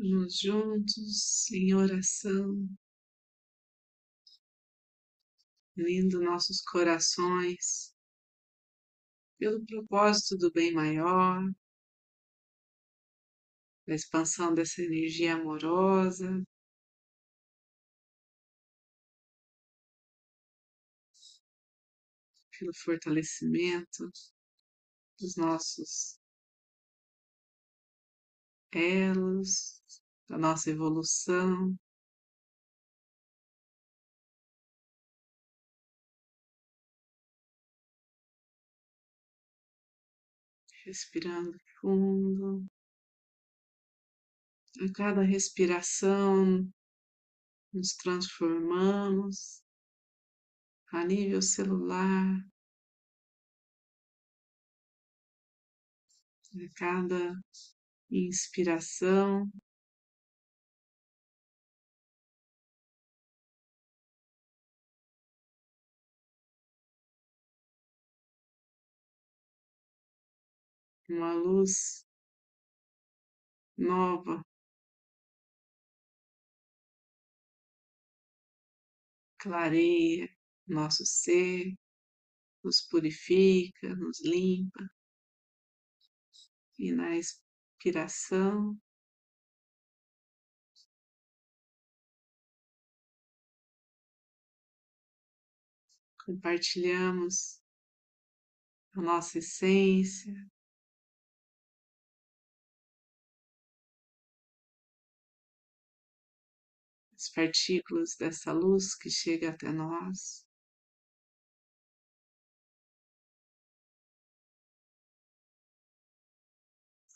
Vamos juntos em oração, unindo nossos corações. Pelo propósito do bem maior, da expansão dessa energia amorosa. Pelo fortalecimento dos nossos elos, da nossa evolução. Respirando fundo. A cada respiração, nos transformamos a nível celular. A cada inspiração, uma luz nova clareia nosso ser, nos purifica, nos limpa. E na expiração, compartilhamos a nossa essência, as partículas dessa luz que chega até nós.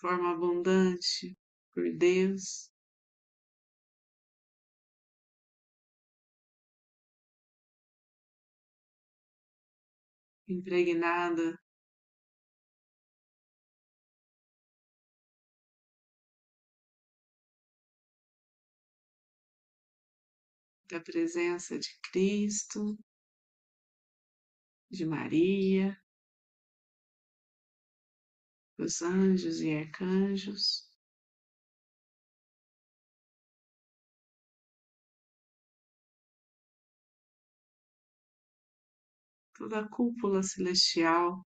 Forma abundante por Deus. Impregnada da presença de Cristo, de Maria, dos anjos e arcanjos. Toda a cúpula celestial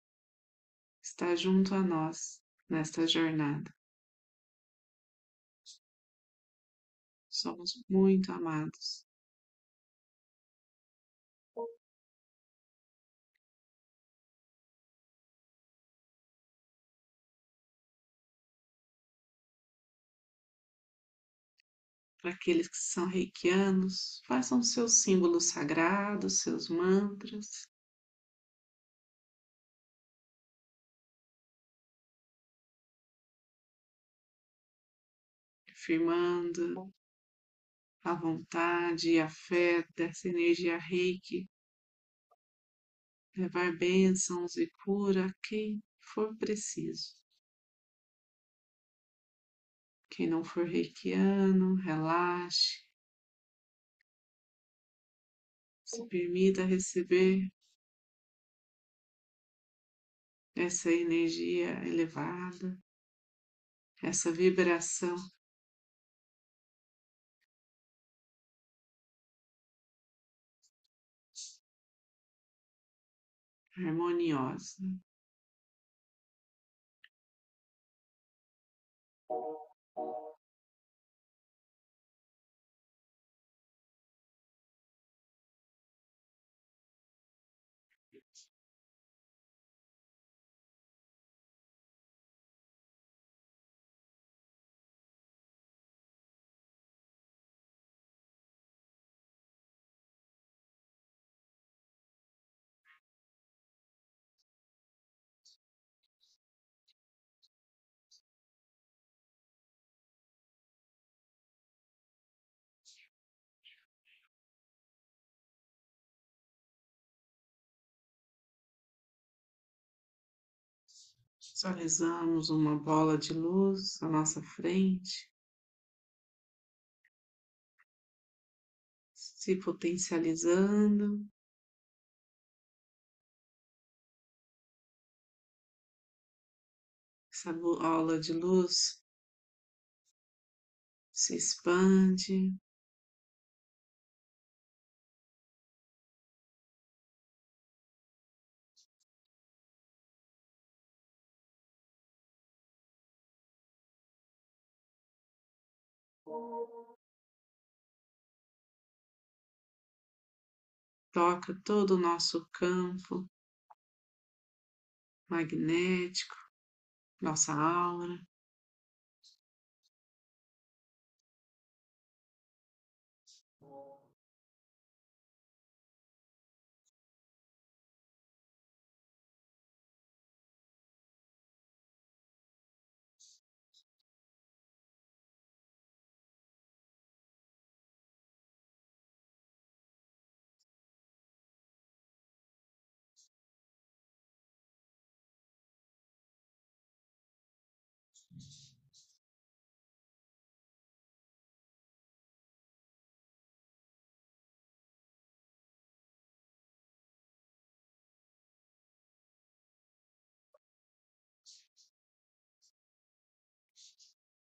está junto a nós nesta jornada. Somos muito amados. Para aqueles que são reikianos, façam seus símbolos sagrados, seus mantras. Firmando a vontade e a fé dessa energia reiki, levar bênçãos e cura a quem for preciso. Quem não for reikiano, relaxe. Se permita receber essa energia elevada, essa vibração. Harmoniosa. you. Visualizamos uma bola de luz à nossa frente, se potencializando. Essa aula de luz se expande. Toca todo o nosso campo magnético, nossa aura.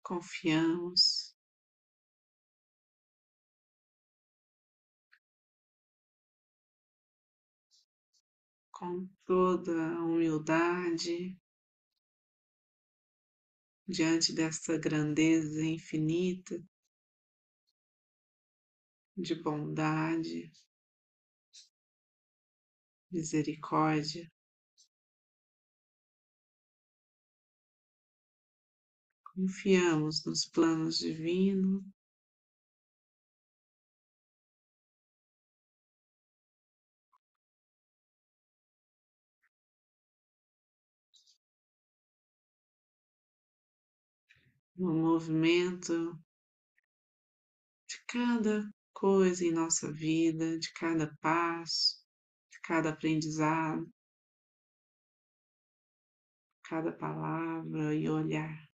Confiamos. Com toda a humildade diante desta grandeza infinita de bondade, misericórdia. Confiamos nos planos divinos. No movimento de cada coisa em nossa vida, de cada passo, de cada aprendizado, cada palavra e olhar.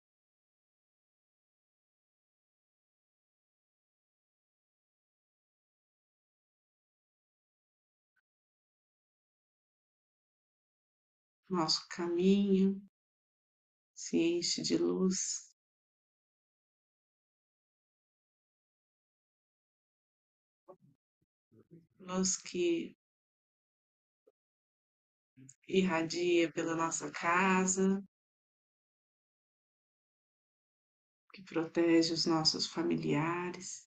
Nosso caminho se enche de luz. Luz que irradia pela nossa casa, que protege os nossos familiares.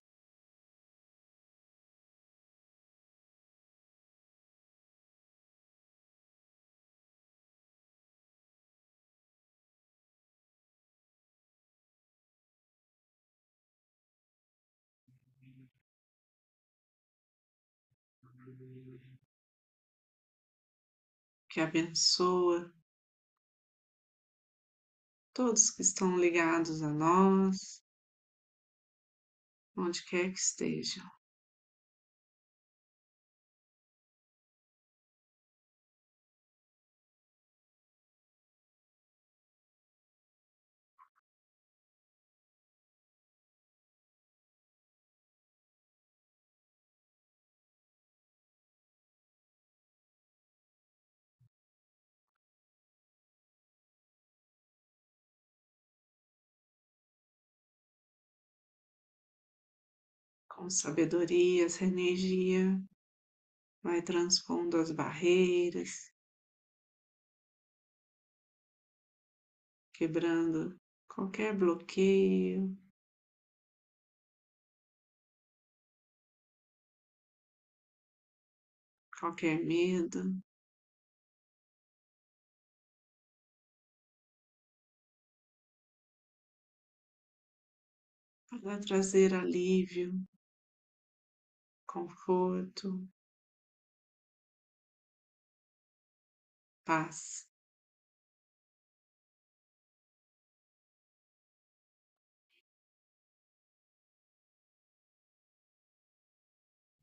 Que abençoa todos que estão ligados a nós, onde quer que estejam. Com sabedoria, essa energia vai transpondo as barreiras, quebrando qualquer bloqueio. Qualquer medo, para trazer alívio, conforto, paz.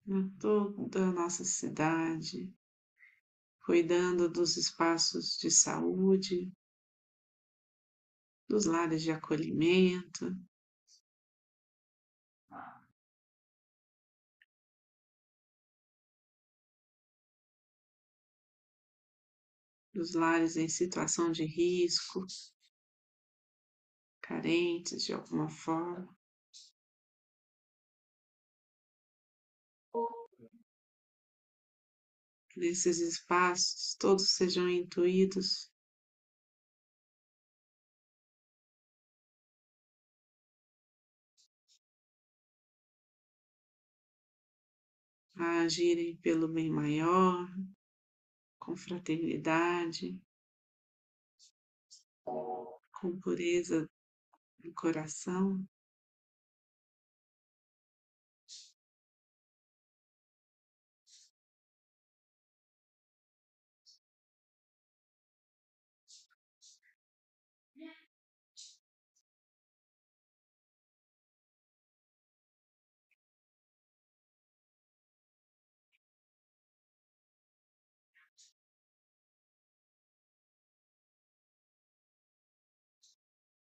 Em toda a nossa cidade, cuidando dos espaços de saúde, dos lares de acolhimento, dos lares em situação de risco, carentes de alguma forma. Que nesses espaços todos sejam intuídos a agirem pelo bem maior, com fraternidade, com pureza no coração.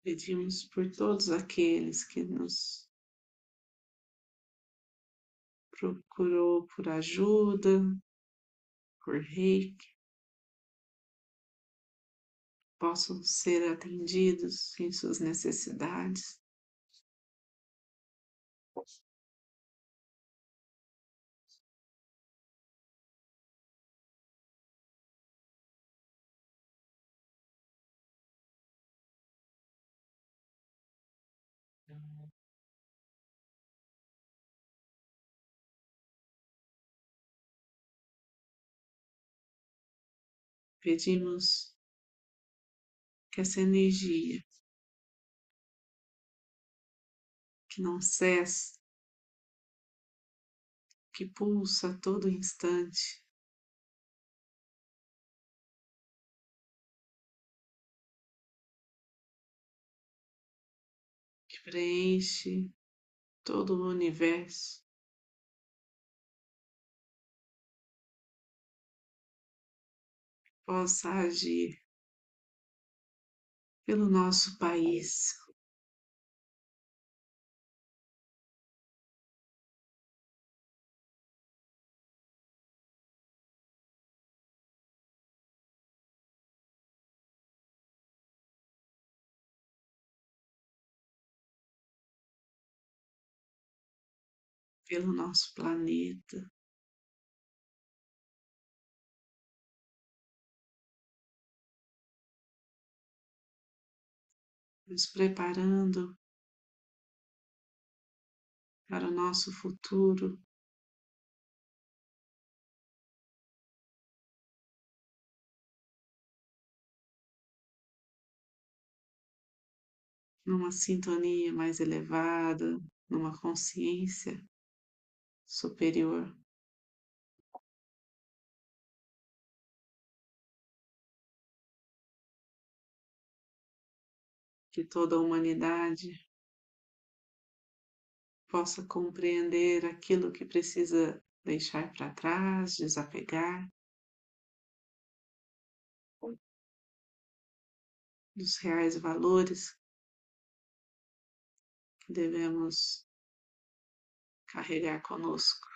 Pedimos por todos aqueles que nos procurou por ajuda, por reiki, possam ser atendidos em suas necessidades. Pedimos que essa energia que não cessa, que pulsa a todo instante, que preenche todo o universo. Possa agir pelo nosso país. Pelo nosso planeta. Nos preparando para o nosso futuro. Numa sintonia mais elevada, numa consciência superior. Que toda a humanidade possa compreender aquilo que precisa deixar para trás, desapegar dos reais valores que devemos carregar conosco.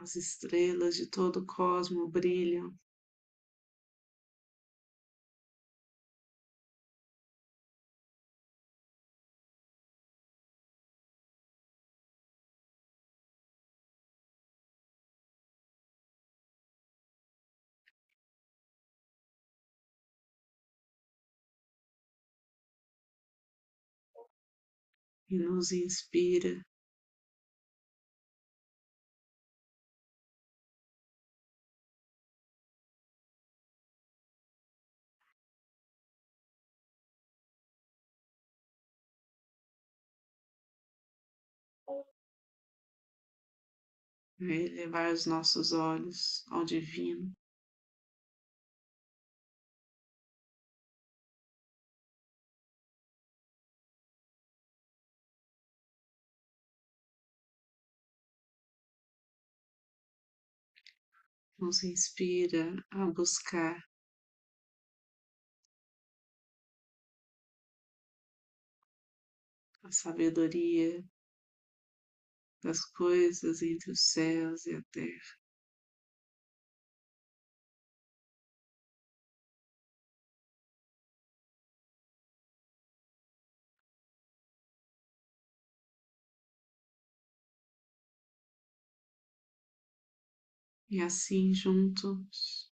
As estrelas de todo o cosmo brilham. E nos inspira elevar os nossos olhos ao Divino. Nos inspira a buscar a sabedoria das coisas entre os céus e a terra. E assim juntos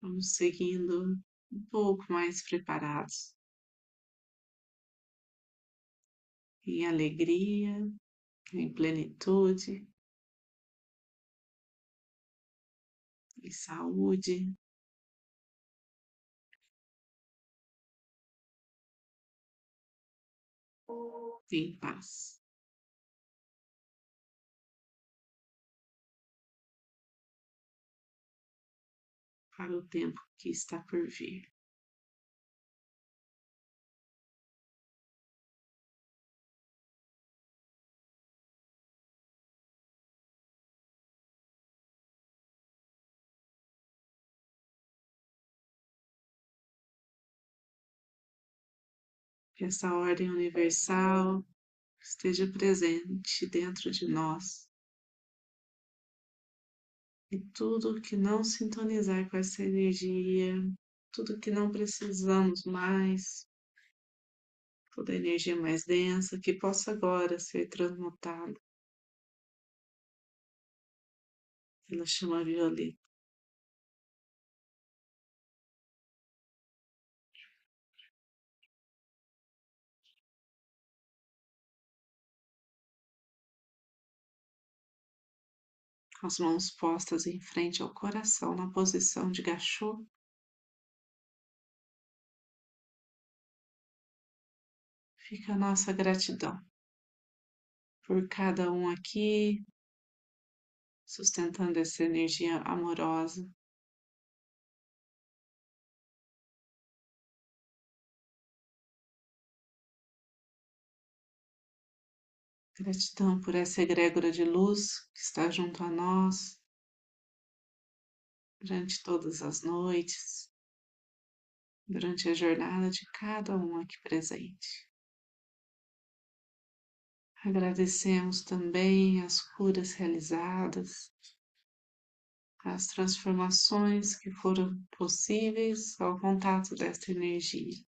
vamos seguindo um pouco mais preparados em alegria, em plenitude, em saúde. Em paz. Para o tempo que está por vir. Que essa ordem universal esteja presente dentro de nós. E tudo que não sintonizar com essa energia, tudo que não precisamos mais, toda energia mais densa, que possa agora ser transmutada pela chama violeta. As mãos postas em frente ao coração na posição de gachô. Fica a nossa gratidão por cada um aqui, sustentando essa energia amorosa. Gratidão por essa egrégora de luz que está junto a nós durante todas as noites, durante a jornada de cada um aqui presente. Agradecemos também as curas realizadas, as transformações que foram possíveis ao contato desta energia.